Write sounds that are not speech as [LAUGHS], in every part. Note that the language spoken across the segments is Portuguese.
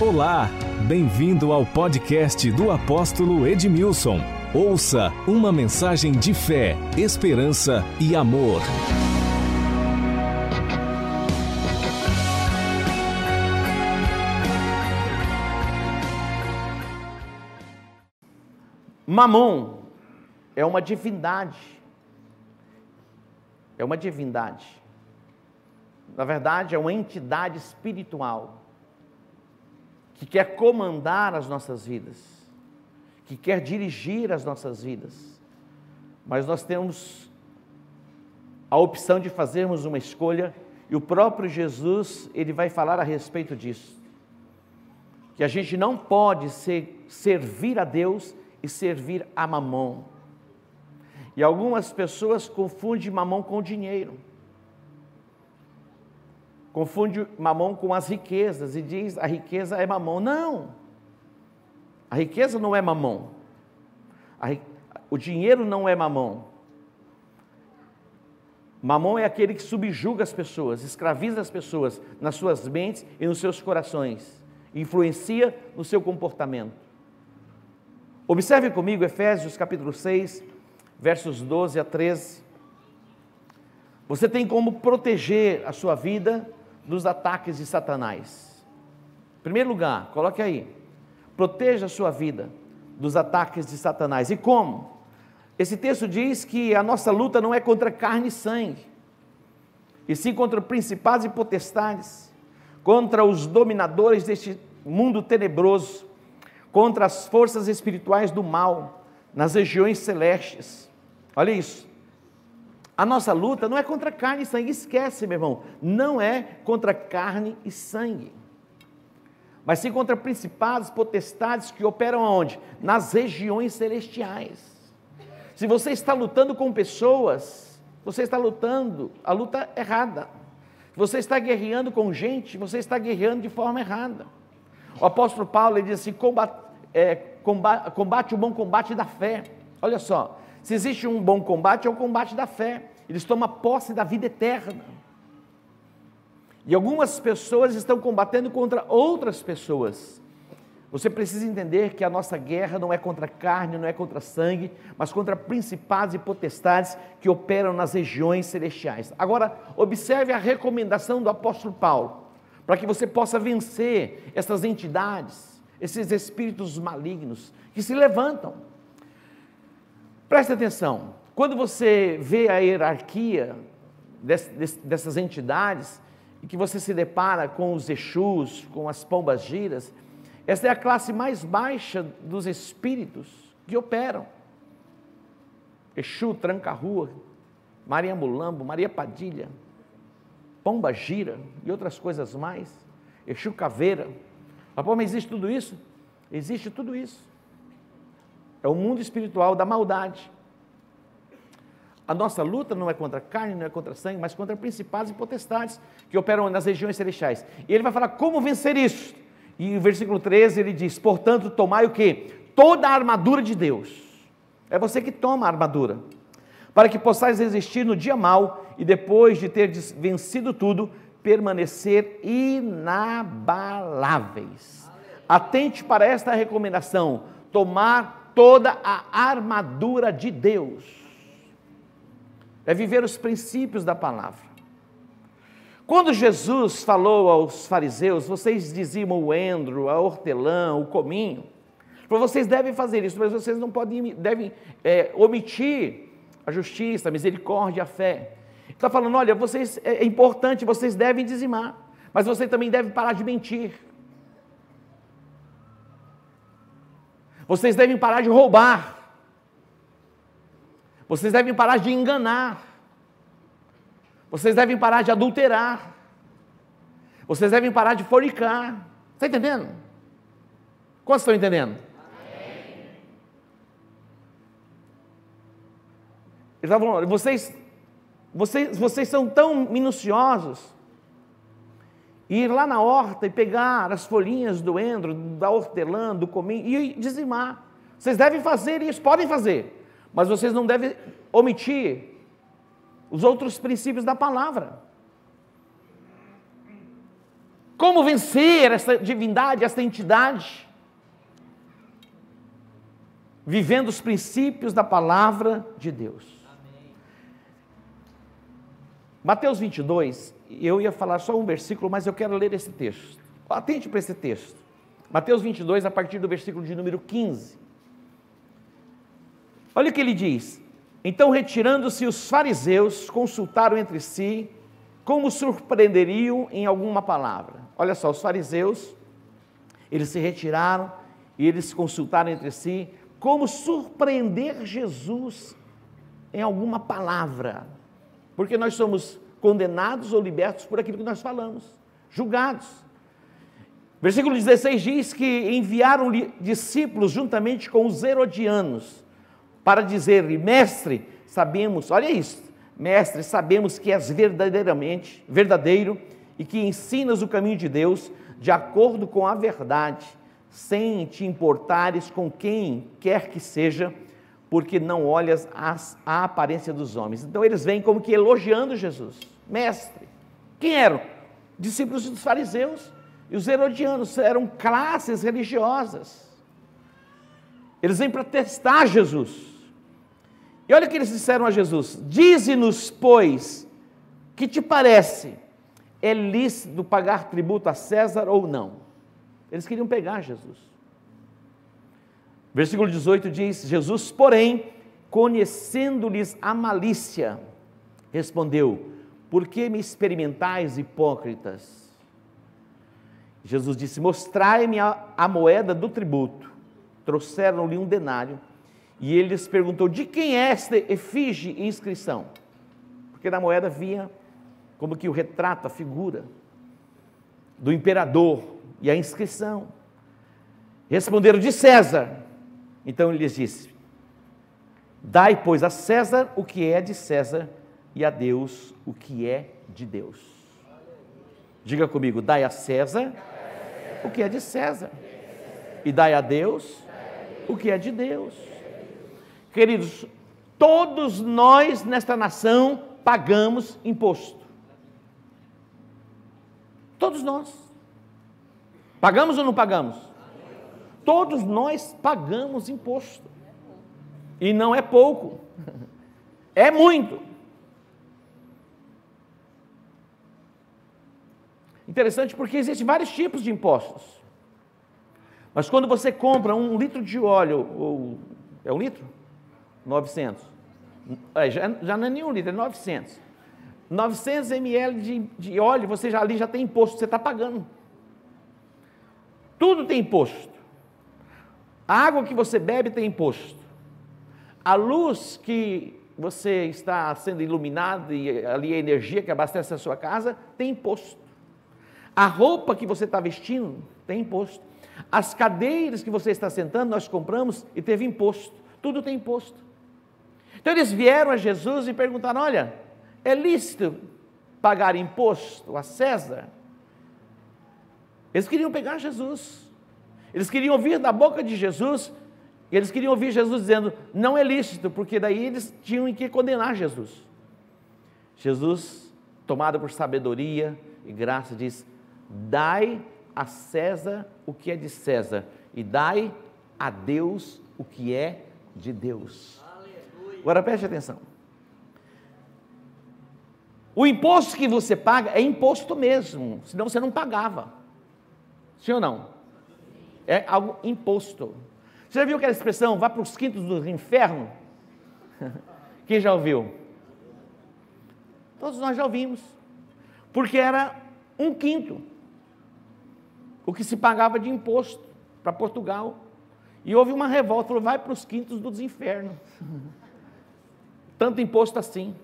Olá, bem-vindo ao podcast do apóstolo Edmilson. Ouça uma mensagem de fé, esperança e amor. Mamon é uma divindade. É uma divindade. Na verdade, é uma entidade espiritual que quer comandar as nossas vidas, que quer dirigir as nossas vidas. Mas nós temos a opção de fazermos uma escolha e o próprio Jesus, ele vai falar a respeito disso. Que a gente não pode ser, servir a Deus e servir a mamão. E algumas pessoas confundem mamão com dinheiro. Confunde mamão com as riquezas e diz a riqueza é mamão. Não! A riqueza não é mamão. O dinheiro não é mamão. Mamão é aquele que subjuga as pessoas, escraviza as pessoas nas suas mentes e nos seus corações, influencia no seu comportamento. Observe comigo Efésios capítulo 6, versos 12 a 13. Você tem como proteger a sua vida dos ataques de Satanás. Em primeiro lugar, coloque aí, proteja a sua vida dos ataques de Satanás. E como? Esse texto diz que a nossa luta não é contra carne e sangue, e sim contra principados e potestades, contra os dominadores deste mundo tenebroso, contra as forças espirituais do mal nas regiões celestes. Olha isso. A nossa luta não é contra carne e sangue, esquece, meu irmão, não é contra carne e sangue, mas sim contra principados, potestades que operam aonde? Nas regiões celestiais. Se você está lutando com pessoas, você está lutando a luta errada. Se você está guerreando com gente, você está guerreando de forma errada. O apóstolo Paulo ele diz assim: combate, é, combate, combate o bom combate da fé. Olha só, se existe um bom combate, é o combate da fé. Eles tomam posse da vida eterna. E algumas pessoas estão combatendo contra outras pessoas. Você precisa entender que a nossa guerra não é contra carne, não é contra sangue, mas contra principados e potestades que operam nas regiões celestiais. Agora, observe a recomendação do apóstolo Paulo, para que você possa vencer essas entidades, esses espíritos malignos que se levantam. Preste atenção, quando você vê a hierarquia dessas entidades, e que você se depara com os Exus, com as pombas giras, essa é a classe mais baixa dos espíritos que operam. Exu, Tranca-Rua, Maria Mulambo, Maria Padilha, Pomba Gira e outras coisas mais. Exu Caveira. Mas, pô, mas existe tudo isso? Existe tudo isso. É o mundo espiritual da maldade. A nossa luta não é contra carne, não é contra sangue, mas contra principados e potestades que operam nas regiões celestiais. E ele vai falar como vencer isso. E no versículo 13 ele diz: Portanto, tomai o que? Toda a armadura de Deus. É você que toma a armadura. Para que possais resistir no dia mal e depois de ter vencido tudo, permanecer inabaláveis. Atente para esta recomendação: tomar toda a armadura de Deus. É viver os princípios da palavra. Quando Jesus falou aos fariseus, vocês dizimam o endro, a hortelã, o cominho, vocês devem fazer isso, mas vocês não podem, devem é, omitir a justiça, a misericórdia, a fé. Está falando, olha, vocês, é, é importante, vocês devem dizimar, mas vocês também devem parar de mentir. Vocês devem parar de roubar. Vocês devem parar de enganar. Vocês devem parar de adulterar. Vocês devem parar de fornicar. Está entendendo? Quantos estão entendendo? Ele estava falando, vocês, vocês, vocês são tão minuciosos. Ir lá na horta e pegar as folhinhas do endro, da hortelã, do cominho e dizimar. Vocês devem fazer isso, podem fazer, mas vocês não devem omitir os outros princípios da palavra. Como vencer essa divindade, essa entidade? Vivendo os princípios da palavra de Deus. Mateus 22, eu ia falar só um versículo, mas eu quero ler esse texto. Atente para esse texto. Mateus 22, a partir do versículo de número 15. Olha o que ele diz: Então, retirando-se os fariseus, consultaram entre si como surpreenderiam em alguma palavra. Olha só, os fariseus, eles se retiraram e eles consultaram entre si como surpreender Jesus em alguma palavra. Porque nós somos condenados ou libertos por aquilo que nós falamos, julgados. Versículo 16 diz que enviaram discípulos juntamente com os herodianos para dizer-lhe: Mestre, sabemos, olha isso, mestre, sabemos que és verdadeiramente verdadeiro e que ensinas o caminho de Deus de acordo com a verdade, sem te importares com quem quer que seja, porque não olhas as, a aparência dos homens. Então eles vêm como que elogiando Jesus. Mestre, quem eram? Discípulos dos fariseus e os herodianos eram classes religiosas. Eles vêm para testar Jesus. E olha o que eles disseram a Jesus: Dize-nos, pois, que te parece? É lícito pagar tributo a César ou não? Eles queriam pegar Jesus. Versículo 18 diz: Jesus, porém, conhecendo-lhes a malícia, respondeu: Por que me experimentais, hipócritas? Jesus disse: Mostrai-me a, a moeda do tributo. Trouxeram-lhe um denário e ele lhes perguntou: De quem é esta efígie e inscrição? Porque na moeda vinha como que o retrato, a figura do imperador e a inscrição. Responderam: De César. Então ele lhes disse: Dai, pois, a César o que é de César e a Deus o que é de Deus. Diga comigo: Dai a César o que é de César e dai a Deus o que é de Deus. Queridos, todos nós nesta nação pagamos imposto. Todos nós. Pagamos ou não pagamos? Todos nós pagamos imposto. E não é pouco, é muito. Interessante porque existem vários tipos de impostos. Mas quando você compra um litro de óleo, ou é um litro? 900. É, já, já não é nenhum litro, é 900. 900 ml de, de óleo, você já ali já tem imposto, você está pagando. Tudo tem imposto. A água que você bebe tem imposto. A luz que você está sendo iluminado e ali a energia que abastece a sua casa tem imposto. A roupa que você está vestindo tem imposto. As cadeiras que você está sentando, nós compramos e teve imposto. Tudo tem imposto. Então eles vieram a Jesus e perguntaram: Olha, é lícito pagar imposto a César? Eles queriam pegar Jesus. Eles queriam ouvir da boca de Jesus, e eles queriam ouvir Jesus dizendo: Não é lícito, porque daí eles tinham que condenar Jesus. Jesus, tomado por sabedoria e graça, diz: Dai a César o que é de César, e dai a Deus o que é de Deus. Agora preste atenção. O imposto que você paga é imposto mesmo, senão você não pagava. Sim ou não? É algo imposto. Você já viu aquela expressão, vá para os quintos do inferno? [LAUGHS] Quem já ouviu? Todos nós já ouvimos. Porque era um quinto o que se pagava de imposto para Portugal. E houve uma revolta, falou, vai para os quintos dos infernos [LAUGHS] tanto imposto assim.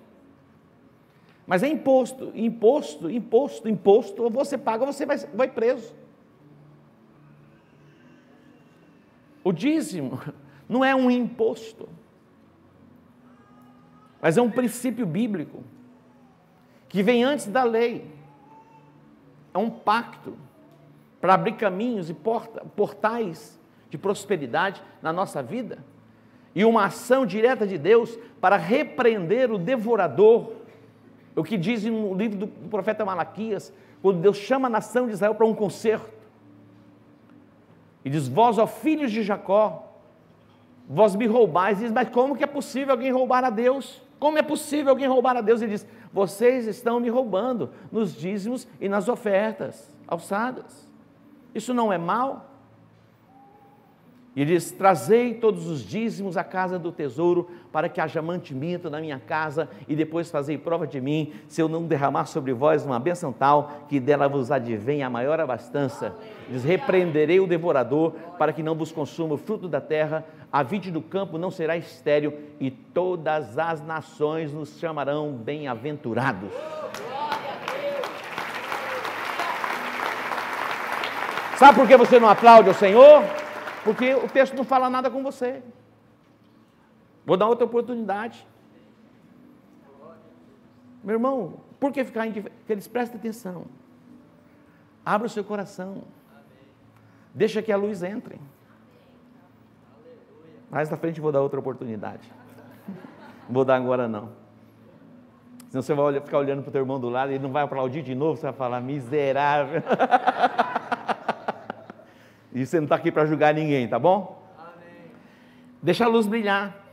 Mas é imposto, imposto, imposto, imposto, ou você paga ou você vai, vai preso. O dízimo [LAUGHS] não é um imposto, mas é um princípio bíblico que vem antes da lei. É um pacto para abrir caminhos e porta, portais de prosperidade na nossa vida e uma ação direta de Deus para repreender o devorador O que diz no livro do profeta Malaquias, quando Deus chama a nação de Israel para um concerto. E diz: Vós, ó filhos de Jacó, vós me roubais. Diz: Mas como que é possível alguém roubar a Deus? Como é possível alguém roubar a Deus? Ele diz: Vocês estão me roubando nos dízimos e nas ofertas alçadas. Isso não é mal? E diz: Trazei todos os dízimos à casa do tesouro, para que haja mantimento na minha casa, e depois fazei prova de mim, se eu não derramar sobre vós uma bênção tal, que dela vos advenha a maior abastança. Diz: Repreenderei o devorador, para que não vos consuma o fruto da terra, a vide do campo não será estéril, e todas as nações nos chamarão bem-aventurados. Sabe por que você não aplaude ao Senhor? Porque o texto não fala nada com você. Vou dar outra oportunidade. Meu irmão, por que ficar indiferente? Eles prestem atenção. Abra o seu coração. Deixa que a luz entre. Mais na frente vou dar outra oportunidade. Não [LAUGHS] vou dar agora não. Senão você vai ficar olhando para o teu irmão do lado e ele não vai aplaudir de novo, você vai falar, miserável. [LAUGHS] E você não está aqui para julgar ninguém, tá bom? Amém. Deixa a luz brilhar.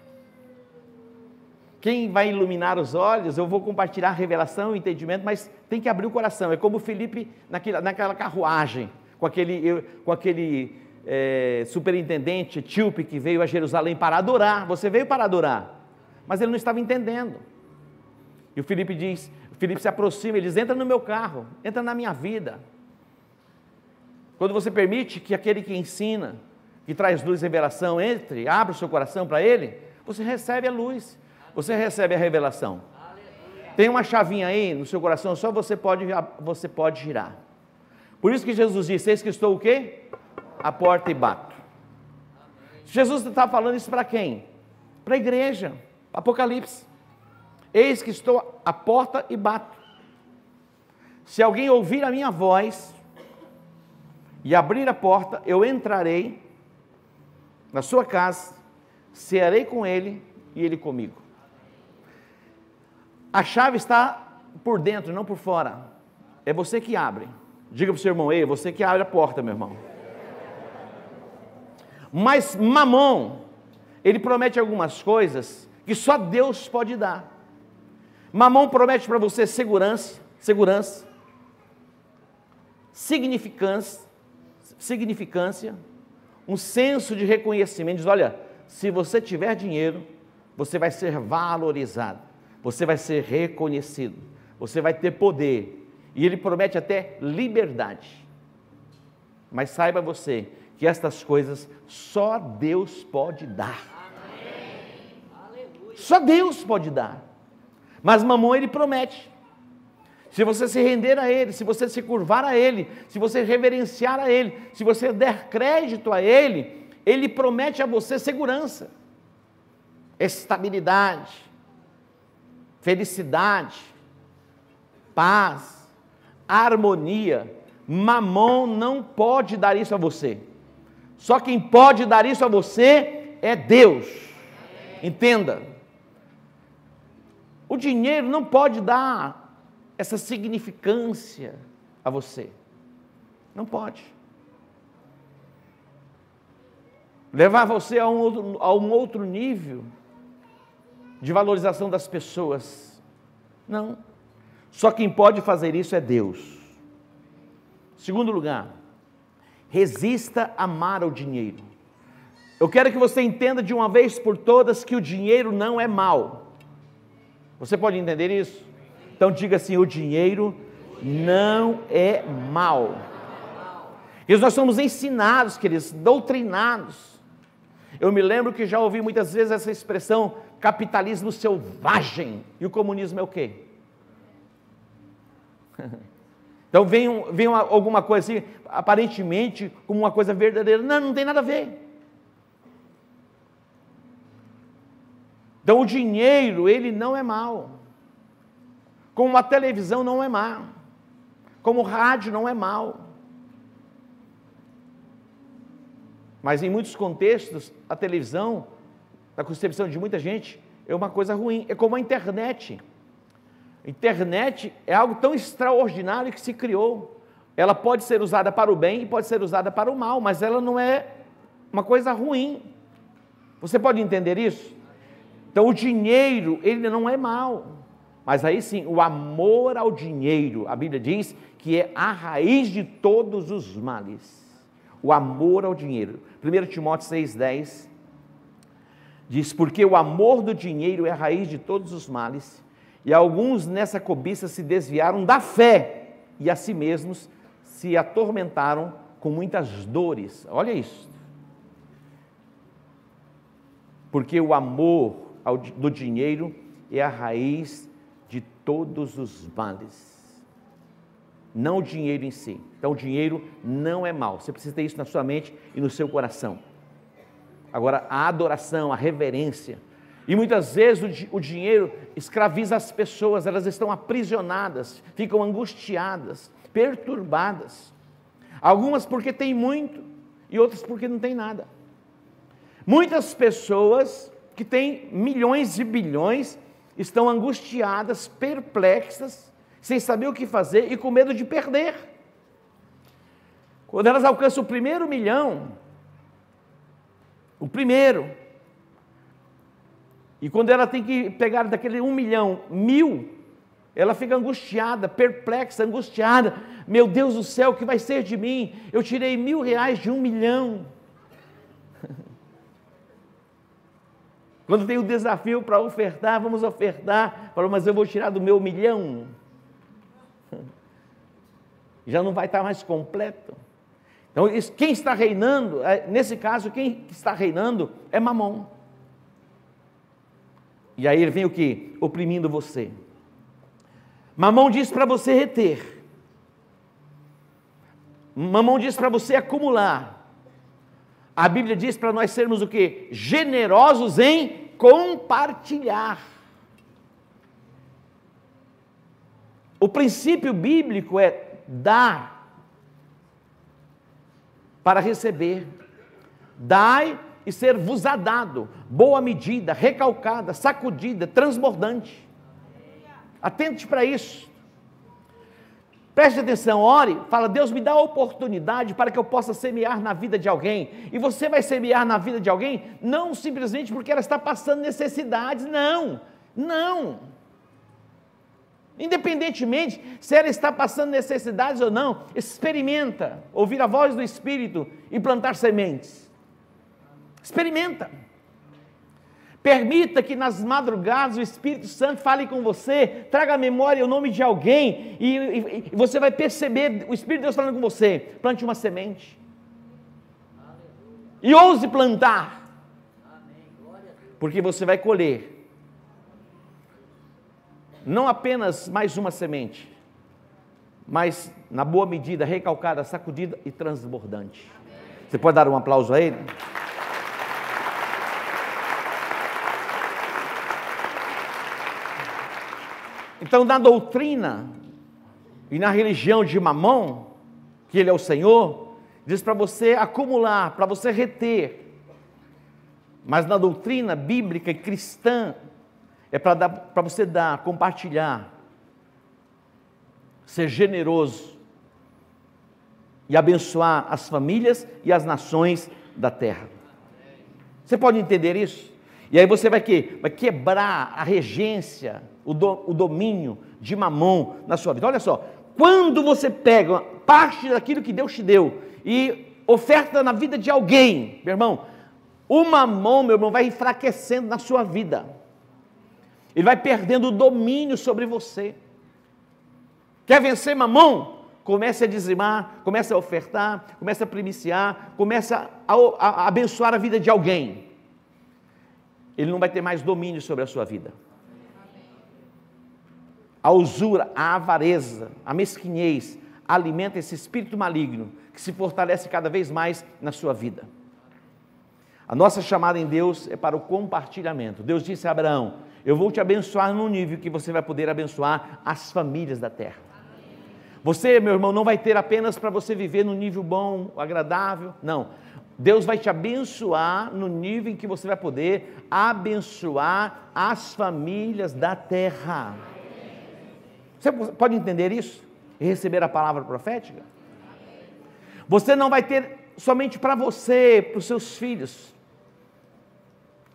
Quem vai iluminar os olhos, eu vou compartilhar a revelação, o entendimento, mas tem que abrir o coração. É como Felipe naquela, naquela carruagem, com aquele, com aquele é, superintendente etíope que veio a Jerusalém para adorar. Você veio para adorar, mas ele não estava entendendo. E o Felipe diz: o Felipe se aproxima, ele diz: entra no meu carro, entra na minha vida. Quando você permite que aquele que ensina, que traz luz e revelação, entre, abra o seu coração para ele, você recebe a luz, você recebe a revelação. Tem uma chavinha aí no seu coração, só você pode, você pode girar. Por isso que Jesus disse: Eis que estou o quê? A porta e bato. Jesus está falando isso para quem? Para a igreja. Apocalipse. Eis que estou à porta e bato. Se alguém ouvir a minha voz e abrir a porta, eu entrarei na sua casa, cearei com ele e ele comigo. A chave está por dentro, não por fora. É você que abre. Diga para o seu irmão, ei, você que abre a porta, meu irmão. Mas Mamon, ele promete algumas coisas que só Deus pode dar. Mamon promete para você segurança, segurança, significância, significância, um senso de reconhecimento. Diz: olha, se você tiver dinheiro, você vai ser valorizado, você vai ser reconhecido, você vai ter poder. E ele promete até liberdade. Mas saiba você que estas coisas só Deus pode dar. Só Deus pode dar. Mas mamão ele promete se você se render a Ele, se você se curvar a Ele, se você reverenciar a Ele, se você der crédito a Ele, Ele promete a você segurança, estabilidade, felicidade, paz, harmonia. Mamon não pode dar isso a você. Só quem pode dar isso a você é Deus. Entenda. O dinheiro não pode dar essa significância a você. Não pode. Levar você a um outro, a um outro nível de valorização das pessoas. Não. Só quem pode fazer isso é Deus. Segundo lugar, resista a amar o dinheiro. Eu quero que você entenda de uma vez por todas que o dinheiro não é mal. Você pode entender isso? Então diga assim: o dinheiro não é mal. E nós somos ensinados, queridos, doutrinados. Eu me lembro que já ouvi muitas vezes essa expressão capitalismo selvagem. E o comunismo é o quê? [LAUGHS] Então vem, um, vem uma, alguma coisa assim, aparentemente como uma coisa verdadeira. Não, não tem nada a ver. Então o dinheiro, ele não é mal. Como a televisão não é má. Como o rádio não é mal. Mas em muitos contextos, a televisão, na concepção de muita gente, é uma coisa ruim. É como a internet. Internet é algo tão extraordinário que se criou. Ela pode ser usada para o bem e pode ser usada para o mal, mas ela não é uma coisa ruim. Você pode entender isso? Então o dinheiro, ele não é mal. Mas aí sim, o amor ao dinheiro, a Bíblia diz que é a raiz de todos os males. O amor ao dinheiro. 1 Timóteo 6,10 diz: Porque o amor do dinheiro é a raiz de todos os males, e alguns nessa cobiça se desviaram da fé e a si mesmos se atormentaram com muitas dores. Olha isso. Porque o amor ao, do dinheiro é a raiz todos os males. Não o dinheiro em si. Então, o dinheiro não é mal. Você precisa ter isso na sua mente e no seu coração. Agora, a adoração, a reverência. E muitas vezes o, o dinheiro escraviza as pessoas, elas estão aprisionadas, ficam angustiadas, perturbadas. Algumas porque têm muito e outras porque não têm nada. Muitas pessoas que têm milhões e bilhões estão angustiadas, perplexas, sem saber o que fazer e com medo de perder. Quando elas alcançam o primeiro milhão, o primeiro, e quando ela tem que pegar daquele um milhão, mil, ela fica angustiada, perplexa, angustiada. Meu Deus do céu, o que vai ser de mim? Eu tirei mil reais de um milhão. Quando tem o desafio para ofertar, vamos ofertar. Falou, mas eu vou tirar do meu milhão. [LAUGHS] Já não vai estar mais completo. Então, quem está reinando, é, nesse caso, quem está reinando é Mamon. E aí ele vem o que? Oprimindo você. Mamão diz para você reter. Mamão diz para você acumular. A Bíblia diz para nós sermos o que? Generosos em compartilhar. O princípio bíblico é dar para receber. Dai e ser vos dado, boa medida, recalcada, sacudida, transbordante. Atente para isso. Preste atenção, ore, fala, Deus me dá a oportunidade para que eu possa semear na vida de alguém. E você vai semear na vida de alguém não simplesmente porque ela está passando necessidades, não, não. Independentemente se ela está passando necessidades ou não, experimenta ouvir a voz do Espírito e plantar sementes. Experimenta. Permita que nas madrugadas o Espírito Santo fale com você, traga à memória o nome de alguém e, e, e você vai perceber o Espírito de Deus falando com você. Plante uma semente. E ouse plantar. Porque você vai colher não apenas mais uma semente, mas na boa medida, recalcada, sacudida e transbordante. Você pode dar um aplauso a ele? Então, na doutrina e na religião de Mamon, que ele é o Senhor, diz para você acumular, para você reter. Mas na doutrina bíblica e cristã, é para você dar, compartilhar, ser generoso e abençoar as famílias e as nações da terra. Você pode entender isso? E aí você vai, que, vai quebrar a regência o, do, o domínio de mamão na sua vida. Olha só, quando você pega parte daquilo que Deus te deu e oferta na vida de alguém, meu irmão, o mamão, meu irmão, vai enfraquecendo na sua vida. Ele vai perdendo o domínio sobre você. Quer vencer mamão? Comece a dizimar, comece a ofertar, comece a primiciar, comece a, a, a abençoar a vida de alguém. Ele não vai ter mais domínio sobre a sua vida a usura, a avareza, a mesquinhez, alimenta esse espírito maligno que se fortalece cada vez mais na sua vida. A nossa chamada em Deus é para o compartilhamento. Deus disse a Abraão: Eu vou te abençoar num nível que você vai poder abençoar as famílias da terra. Você, meu irmão, não vai ter apenas para você viver no nível bom, agradável, não. Deus vai te abençoar no nível em que você vai poder abençoar as famílias da terra. Você pode entender isso? E receber a palavra profética? Você não vai ter somente para você, para os seus filhos.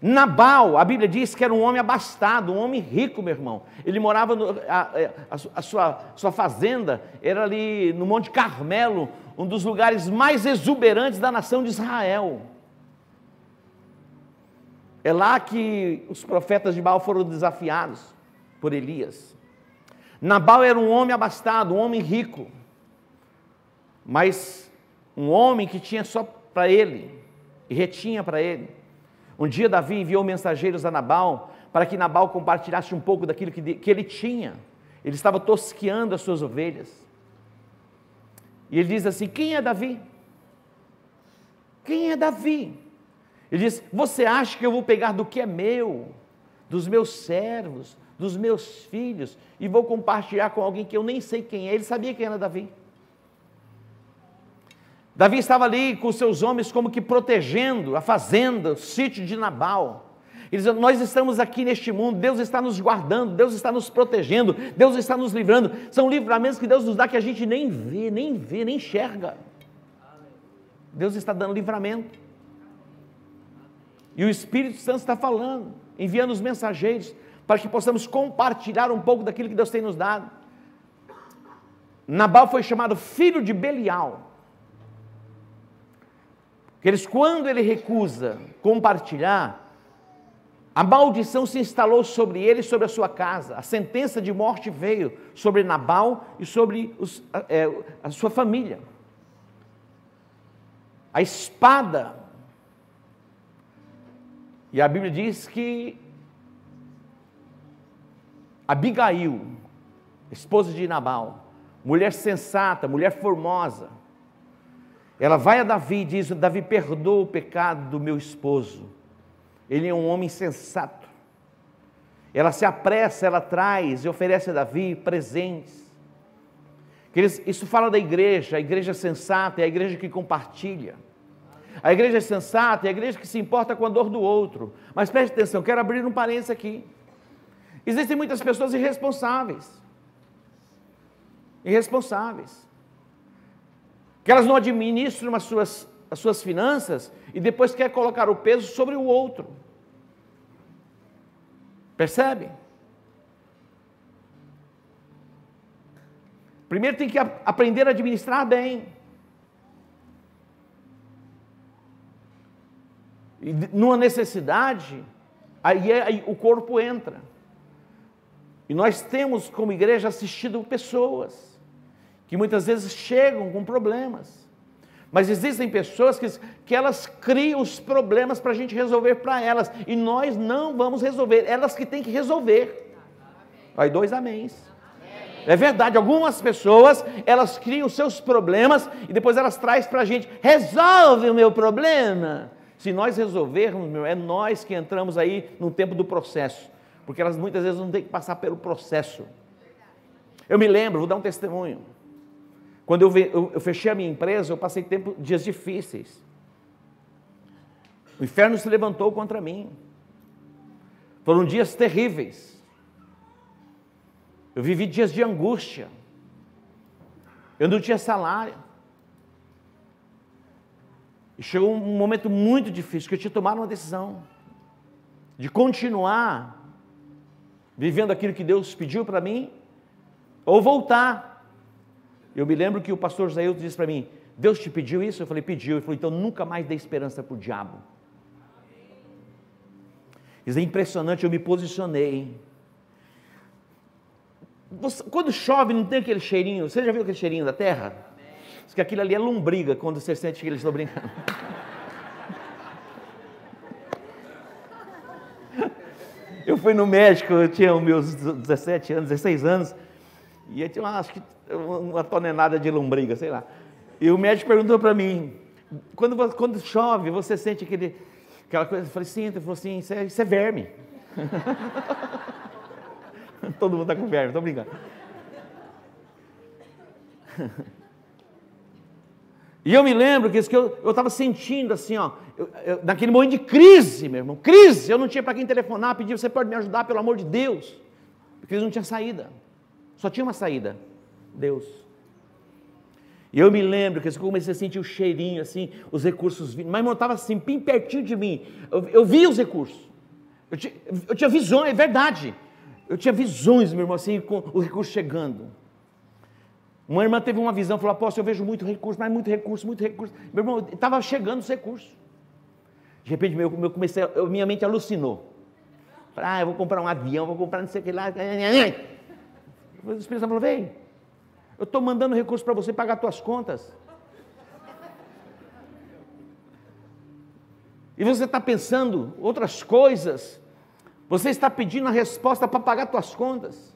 Nabal, a Bíblia diz que era um homem abastado, um homem rico, meu irmão. Ele morava, no, a, a, a, sua, sua fazenda era ali no Monte Carmelo, um dos lugares mais exuberantes da nação de Israel. É lá que os profetas de Baal foram desafiados por Elias. Nabal era um homem abastado, um homem rico, mas um homem que tinha só para ele e retinha para ele. Um dia Davi enviou mensageiros a Nabal para que Nabal compartilhasse um pouco daquilo que, que ele tinha. Ele estava tosqueando as suas ovelhas. E ele diz assim: Quem é Davi? Quem é Davi? Ele diz: Você acha que eu vou pegar do que é meu, dos meus servos, dos meus filhos, e vou compartilhar com alguém que eu nem sei quem é? Ele sabia quem era Davi. Davi estava ali com seus homens, como que protegendo a fazenda, o sítio de Nabal. Ele diz: Nós estamos aqui neste mundo, Deus está nos guardando, Deus está nos protegendo, Deus está nos livrando. São livramentos que Deus nos dá que a gente nem vê, nem vê, nem enxerga. Deus está dando livramento. E o Espírito Santo está falando, enviando os mensageiros, para que possamos compartilhar um pouco daquilo que Deus tem nos dado. Nabal foi chamado filho de Belial. Eles, quando ele recusa compartilhar, a maldição se instalou sobre ele e sobre a sua casa. A sentença de morte veio sobre Nabal e sobre os, é, a sua família. A espada. E a Bíblia diz que Abigail, esposa de Nabal, mulher sensata, mulher formosa, ela vai a Davi e diz: Davi, perdoa o pecado do meu esposo. Ele é um homem sensato. Ela se apressa, ela traz e oferece a Davi presentes. Isso fala da igreja, a igreja sensata é a igreja que compartilha. A igreja sensata é a igreja que se importa com a dor do outro. Mas preste atenção, quero abrir um parênteses aqui. Existem muitas pessoas irresponsáveis. Irresponsáveis que elas não administram as suas, as suas finanças e depois quer colocar o peso sobre o outro. Percebe? Primeiro tem que aprender a administrar bem. E numa necessidade, aí, é, aí o corpo entra. E nós temos como igreja assistido pessoas que muitas vezes chegam com problemas. Mas existem pessoas que, que elas criam os problemas para a gente resolver para elas, e nós não vamos resolver, elas que têm que resolver. Aí, dois améns. É verdade, algumas pessoas, elas criam seus problemas e depois elas trazem para a gente, resolve o meu problema. Se nós resolvermos, meu, é nós que entramos aí no tempo do processo, porque elas muitas vezes não têm que passar pelo processo. Eu me lembro, vou dar um testemunho. Quando eu, eu, eu fechei a minha empresa, eu passei tempo, dias difíceis. O inferno se levantou contra mim. Foram dias terríveis. Eu vivi dias de angústia. Eu não tinha salário. E chegou um momento muito difícil que eu tinha tomado uma decisão de continuar vivendo aquilo que Deus pediu para mim ou voltar eu me lembro que o pastor José disse para mim: Deus te pediu isso? Eu falei: pediu. Ele falou: então nunca mais dê esperança para o diabo. Isso é impressionante, eu me posicionei. Você, quando chove, não tem aquele cheirinho. Você já viu aquele cheirinho da terra? Diz que aquilo ali é lombriga quando você sente que eles estão brincando. [LAUGHS] Eu fui no médico, eu tinha meus 17 anos, 16 anos, e eu tinha, acho que uma tonelada de lombriga, sei lá. E o médico perguntou para mim, quando, quando chove, você sente aquele, aquela coisa? Eu falei, sim. Ele falou assim, isso é, isso é verme. [LAUGHS] Todo mundo está com verme, estou brincando. [LAUGHS] E eu me lembro que, que eu estava sentindo assim, ó, eu, eu, naquele momento de crise, meu irmão, crise, eu não tinha para quem telefonar, pedir, você pode me ajudar, pelo amor de Deus, porque eles não tinham saída. Só tinha uma saída: Deus. E eu me lembro que eu comecei a sentir o cheirinho, assim, os recursos vindo. Mas estava assim, bem pertinho de mim. Eu, eu via os recursos. Eu tinha, eu tinha visões, é verdade. Eu tinha visões, meu irmão, assim, com o recurso chegando. Uma irmã teve uma visão, falou, apóstolo, eu vejo muito recurso, mas muito recurso, muito recurso. Meu irmão, estava chegando os recursos. De repente, meu, meu comecei, eu, minha mente alucinou. Falei, ah, eu vou comprar um avião, vou comprar não sei o que lá. O Espírito Santo falou, vem, eu estou mandando recurso para você pagar suas contas. E você está pensando outras coisas. Você está pedindo a resposta para pagar suas contas.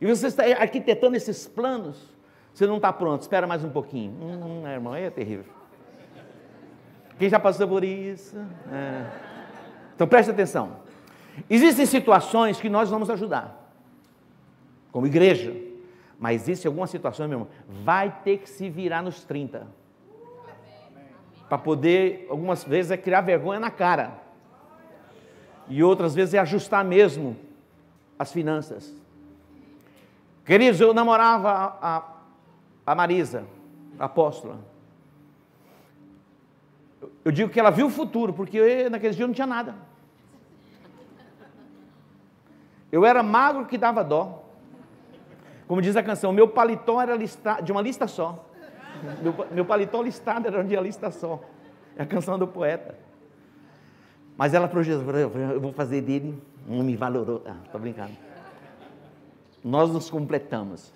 E você está arquitetando esses planos. Você não está pronto, espera mais um pouquinho. Hum, irmão, aí é terrível. Quem já passou por isso? É. Então preste atenção. Existem situações que nós vamos ajudar, como igreja. Mas existe alguma situação, meu irmão, vai ter que se virar nos 30. Para poder, algumas vezes, é criar vergonha na cara. E outras vezes é ajustar mesmo as finanças. Queridos, eu namorava a, a, Marisa, a apóstola. Eu digo que ela viu o futuro, porque eu, naqueles dias eu não tinha nada. Eu era magro que dava dó. Como diz a canção, meu paletó era lista, de uma lista só. Meu, meu paletó listado era de uma lista só. É a canção do poeta. Mas ela projetou, eu vou fazer dele um homem valoroso. Ah, estou brincando. Nós nos completamos.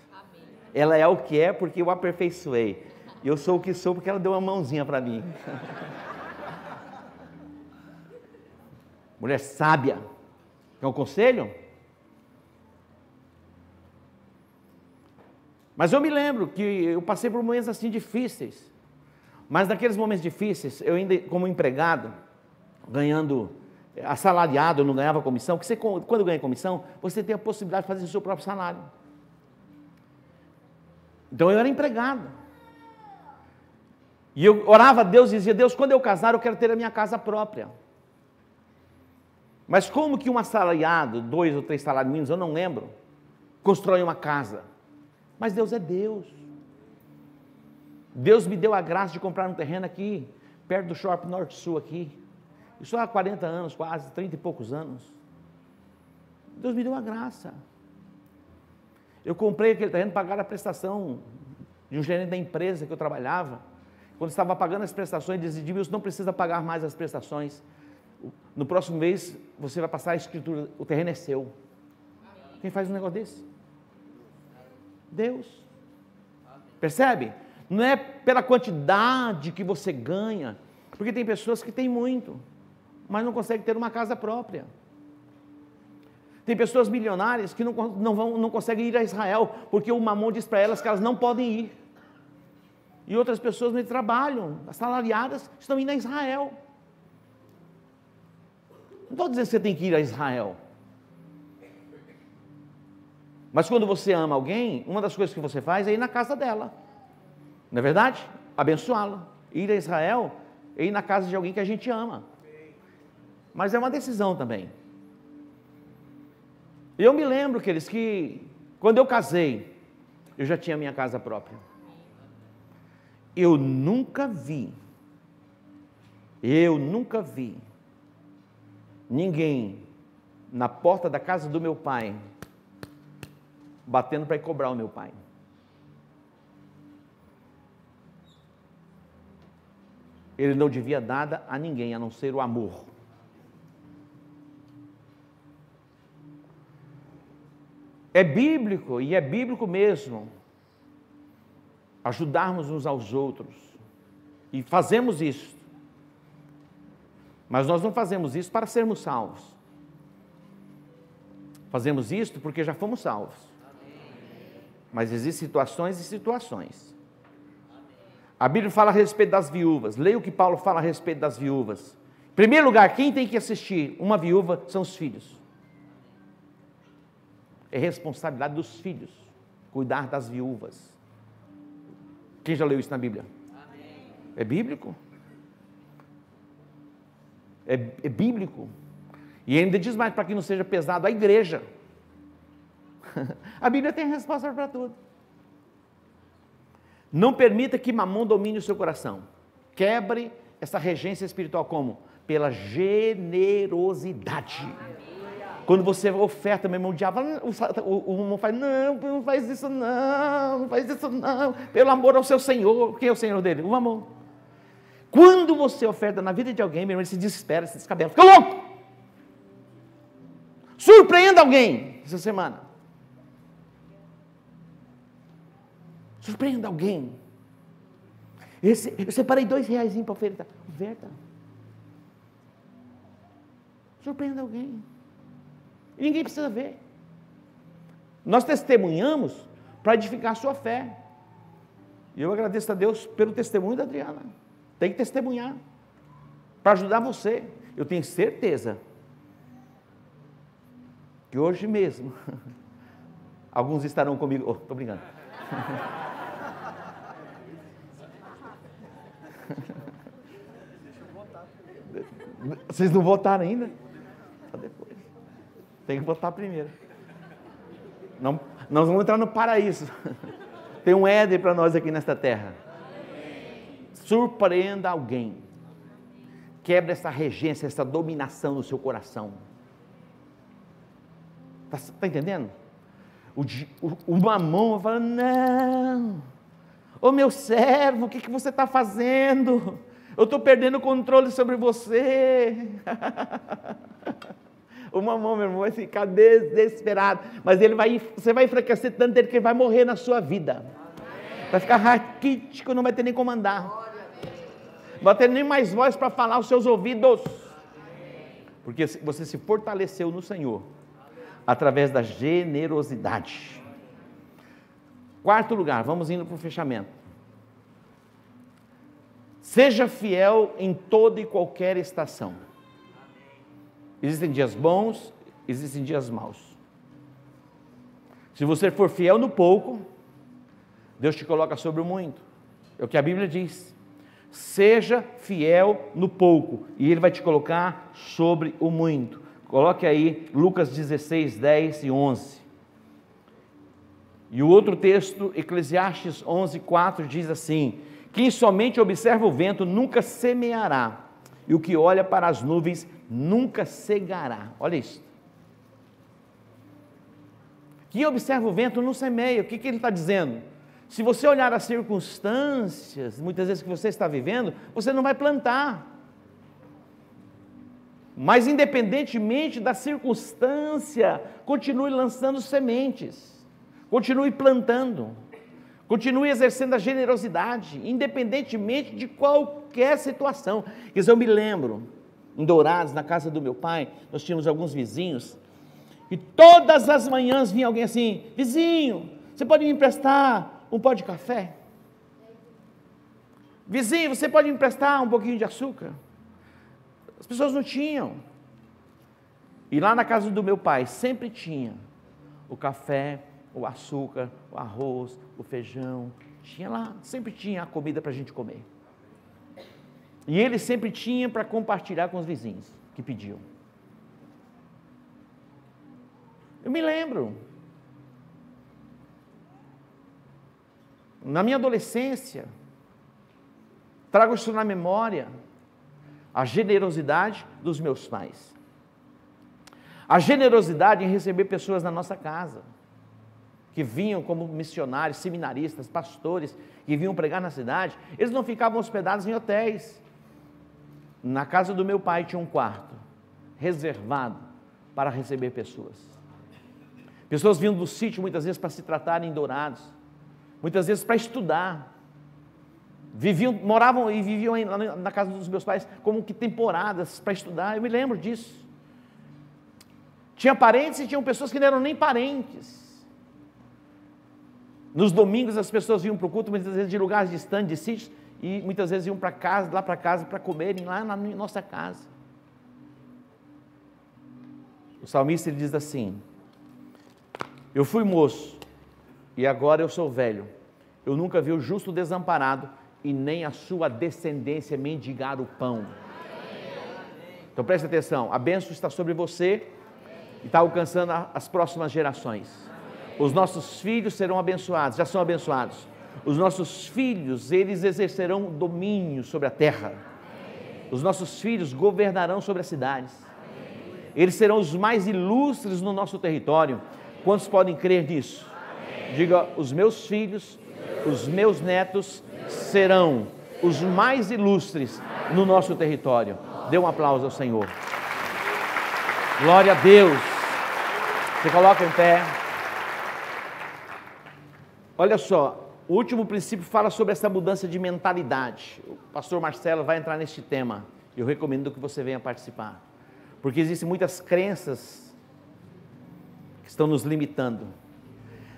Ela é o que é porque eu aperfeiçoei. Eu sou o que sou porque ela deu uma mãozinha para mim. [LAUGHS] Mulher sábia. Quer um conselho? Mas eu me lembro que eu passei por momentos assim difíceis. Mas naqueles momentos difíceis, eu ainda como empregado, ganhando assalariado, eu não ganhava comissão, porque você, quando ganha comissão, você tem a possibilidade de fazer o seu próprio salário. Então eu era empregado. E eu orava a Deus e dizia, Deus, quando eu casar, eu quero ter a minha casa própria. Mas como que um assalariado, dois ou três salários mínimos, eu não lembro, constrói uma casa? Mas Deus é Deus. Deus me deu a graça de comprar um terreno aqui, perto do Shopping Norte Sul aqui. Isso há 40 anos, quase, 30 e poucos anos. Deus me deu a graça. Eu comprei aquele terreno, pagar a prestação de um gerente da empresa que eu trabalhava. Quando estava pagando as prestações, ele dizia, não precisa pagar mais as prestações. No próximo mês, você vai passar a escritura, o terreno é seu. Quem faz um negócio desse? Deus. Percebe? Não é pela quantidade que você ganha, porque tem pessoas que têm muito, mas não conseguem ter uma casa própria. Tem pessoas milionárias que não, não, vão, não conseguem ir a Israel, porque o mamão diz para elas que elas não podem ir. E outras pessoas nem trabalham, assalariadas, estão indo a Israel. Não estou dizendo que você tem que ir a Israel. Mas quando você ama alguém, uma das coisas que você faz é ir na casa dela. Não é verdade? Abençoá-la. Ir a Israel é ir na casa de alguém que a gente ama. Mas é uma decisão também. Eu me lembro, queridos, que quando eu casei, eu já tinha minha casa própria. Eu nunca vi, eu nunca vi ninguém na porta da casa do meu pai batendo para cobrar o meu pai. Ele não devia nada a ninguém a não ser o amor. É bíblico, e é bíblico mesmo, ajudarmos uns aos outros. E fazemos isso. Mas nós não fazemos isso para sermos salvos. Fazemos isto porque já fomos salvos. Mas existem situações e situações. A Bíblia fala a respeito das viúvas. Leia o que Paulo fala a respeito das viúvas. Em primeiro lugar, quem tem que assistir uma viúva são os filhos. É responsabilidade dos filhos cuidar das viúvas. Quem já leu isso na Bíblia? É bíblico? É, é bíblico. E ainda diz mais para que não seja pesado a igreja. [LAUGHS] A Bíblia tem resposta para tudo. Não permita que mamão domine o seu coração. Quebre essa regência espiritual como? Pela generosidade. Quando você oferta, meu irmão, o diabo, o, irmão faz, não, não faz isso não, não faz isso não, pelo amor ao seu Senhor. Quem é o Senhor dele? O amor. Quando você oferta na vida de alguém, meu irmão, ele se desespera, se descabela, fica louco. Surpreenda alguém essa semana. Surpreenda alguém. Esse, eu separei dois reais para ofertar. Oferta. Surpreenda alguém. E ninguém precisa ver. Nós testemunhamos para edificar a sua fé. E eu agradeço a Deus pelo testemunho da Adriana. Tem que testemunhar. Para ajudar você. Eu tenho certeza que hoje mesmo [LAUGHS] alguns estarão comigo. Estou oh, brincando. [LAUGHS] Vocês não votaram ainda? Só depois. Tem que votar primeiro. Não, nós vamos entrar no paraíso. [LAUGHS] Tem um Éden para nós aqui nesta terra. Surpreenda alguém. Quebra essa regência, essa dominação no seu coração. Está tá entendendo? O, o, o mamão fala: Não, ô meu servo, o que, que você está fazendo? Eu estou perdendo o controle sobre você. [LAUGHS] o mamão, meu irmão, vai ficar desesperado. Mas ele vai, você vai enfraquecer tanto que ele vai morrer na sua vida. Vai ficar raquítico, não vai ter nem como andar. Não vai ter nem mais voz para falar aos seus ouvidos. Porque você se fortaleceu no Senhor através da generosidade. Quarto lugar, vamos indo para o fechamento. Seja fiel em toda e qualquer estação. Existem dias bons, existem dias maus. Se você for fiel no pouco, Deus te coloca sobre o muito. É o que a Bíblia diz. Seja fiel no pouco, e Ele vai te colocar sobre o muito. Coloque aí Lucas 16, 10 e 11. E o outro texto, Eclesiastes 11, 4, diz assim: Quem somente observa o vento nunca semeará, e o que olha para as nuvens nunca cegará. Olha isso. Quem observa o vento não semeia. O que, que ele está dizendo? Se você olhar as circunstâncias, muitas vezes que você está vivendo, você não vai plantar. Mas, independentemente da circunstância, continue lançando sementes, continue plantando, continue exercendo a generosidade, independentemente de qualquer situação. Quer dizer, eu me lembro, em Dourados, na casa do meu pai, nós tínhamos alguns vizinhos, e todas as manhãs vinha alguém assim: vizinho, você pode me emprestar um pó de café? Vizinho, você pode me emprestar um pouquinho de açúcar? As pessoas não tinham. E lá na casa do meu pai sempre tinha o café, o açúcar, o arroz, o feijão. Tinha lá, sempre tinha a comida para a gente comer. E ele sempre tinha para compartilhar com os vizinhos que pediam. Eu me lembro. Na minha adolescência, trago isso na memória a generosidade dos meus pais. A generosidade em receber pessoas na nossa casa, que vinham como missionários, seminaristas, pastores, que vinham pregar na cidade, eles não ficavam hospedados em hotéis. Na casa do meu pai tinha um quarto reservado para receber pessoas. Pessoas vinham do sítio muitas vezes para se tratarem em Dourados, muitas vezes para estudar, Viviam, moravam e viviam na casa dos meus pais como que temporadas para estudar. Eu me lembro disso. Tinha parentes e tinham pessoas que não eram nem parentes. Nos domingos as pessoas vinham para o culto, muitas vezes de lugares distantes, de sítios, e muitas vezes iam para casa, lá para casa, para comerem lá na nossa casa. O salmista ele diz assim: Eu fui moço e agora eu sou velho. Eu nunca vi o justo desamparado, e nem a sua descendência mendigar o pão. Então preste atenção, a bênção está sobre você e está alcançando as próximas gerações. Os nossos filhos serão abençoados, já são abençoados. Os nossos filhos, eles exercerão domínio sobre a terra. Os nossos filhos governarão sobre as cidades. Eles serão os mais ilustres no nosso território. Quantos podem crer nisso? Diga: os meus filhos, os meus netos serão os mais ilustres no nosso território. Dê um aplauso ao Senhor. Glória a Deus. Você coloca em pé. Olha só, o último princípio fala sobre essa mudança de mentalidade. O pastor Marcelo vai entrar neste tema. Eu recomendo que você venha participar. Porque existem muitas crenças que estão nos limitando.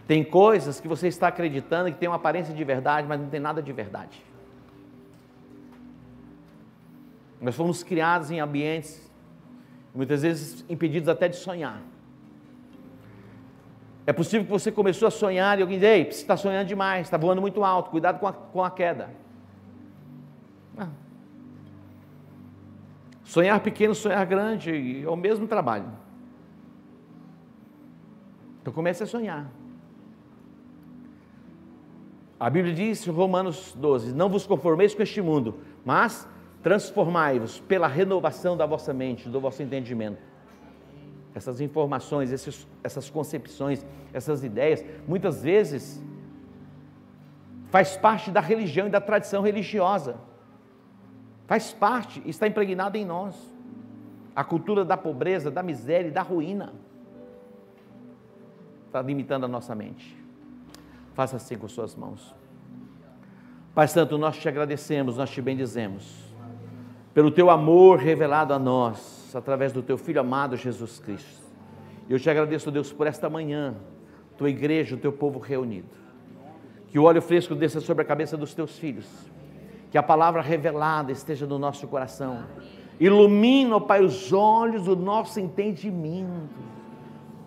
Tem coisas que você está acreditando que tem uma aparência de verdade, mas não tem nada de verdade. Nós fomos criados em ambientes, muitas vezes impedidos até de sonhar. É possível que você começou a sonhar e alguém diz, ei, você está sonhando demais, está voando muito alto, cuidado com a, com a queda. Ah. Sonhar pequeno, sonhar grande, é o mesmo trabalho. Então comece a sonhar. A Bíblia diz, Romanos 12: Não vos conformeis com este mundo, mas transformai-vos pela renovação da vossa mente, do vosso entendimento. Essas informações, esses, essas concepções, essas ideias, muitas vezes faz parte da religião e da tradição religiosa. Faz parte, está impregnada em nós. A cultura da pobreza, da miséria e da ruína está limitando a nossa mente. Faça assim com suas mãos. Pai Santo, nós te agradecemos, nós te bendizemos, pelo teu amor revelado a nós, através do teu Filho amado Jesus Cristo. Eu te agradeço, Deus, por esta manhã, tua igreja, o teu povo reunido. Que o óleo fresco desça sobre a cabeça dos teus filhos, que a palavra revelada esteja no nosso coração. Ilumina, Pai, os olhos do nosso entendimento.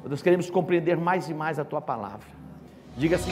Nós queremos compreender mais e mais a tua palavra. Diga assim